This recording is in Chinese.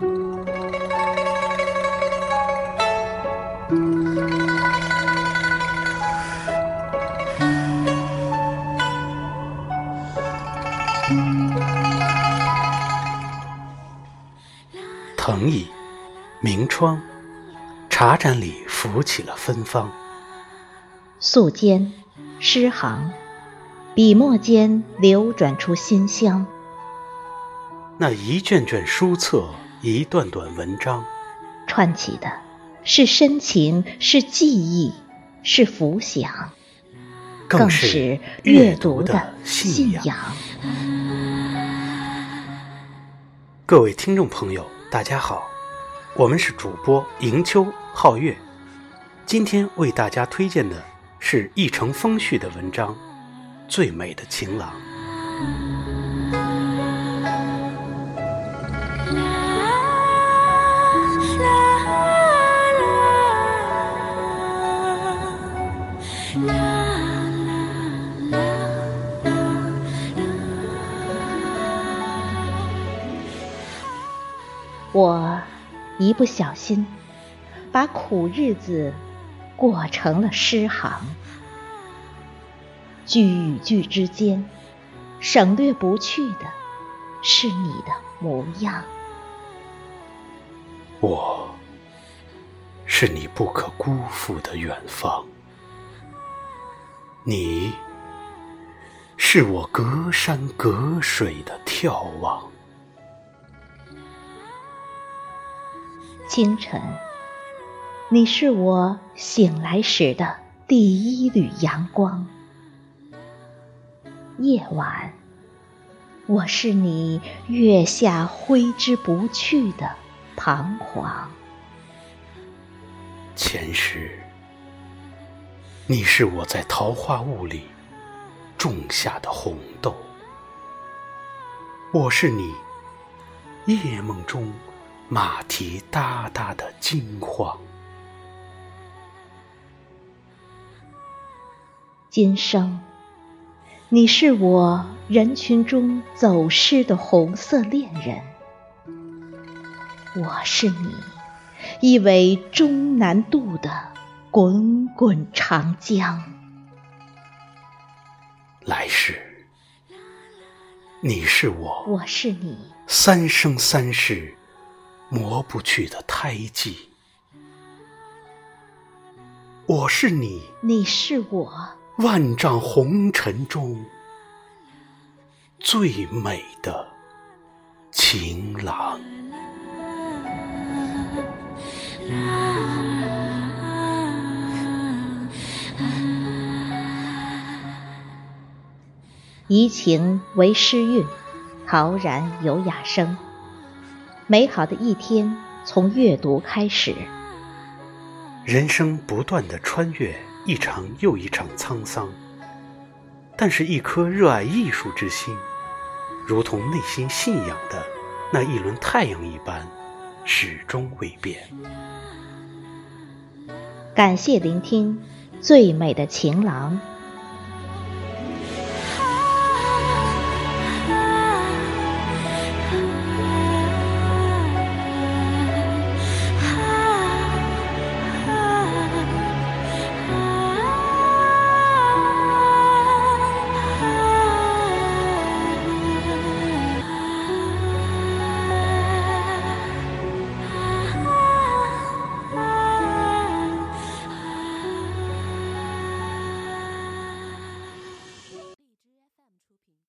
藤椅，明窗，茶盏里浮起了芬芳。素笺，诗行，笔墨间流转出馨香。那一卷卷书册，一段段文章，串起的是深情，是记忆，是浮想，更是阅读的信仰。各位听众朋友，大家好，我们是主播迎秋皓月，今天为大家推荐的是一城风絮的文章《最美的情郎》。我一不小心，把苦日子过成了诗行。句与句之间，省略不去的是你的模样。我是你不可辜负的远方，你是我隔山隔水的眺望。清晨，你是我醒来时的第一缕阳光；夜晚，我是你月下挥之不去的彷徨。前世，你是我在桃花坞里种下的红豆；我是你夜梦中。马蹄哒哒的惊慌。今生，你是我人群中走失的红色恋人，我是你一尾终南渡的滚滚长江。来世，你是我，我是你，三生三世。磨不去的胎记，我是你，你是我，万丈红尘中最美的情郎。怡情为诗韵，陶然有雅声。美好的一天从阅读开始。人生不断的穿越一场又一场沧桑，但是，一颗热爱艺术之心，如同内心信仰的那一轮太阳一般，始终未变。感谢聆听《最美的情郎》。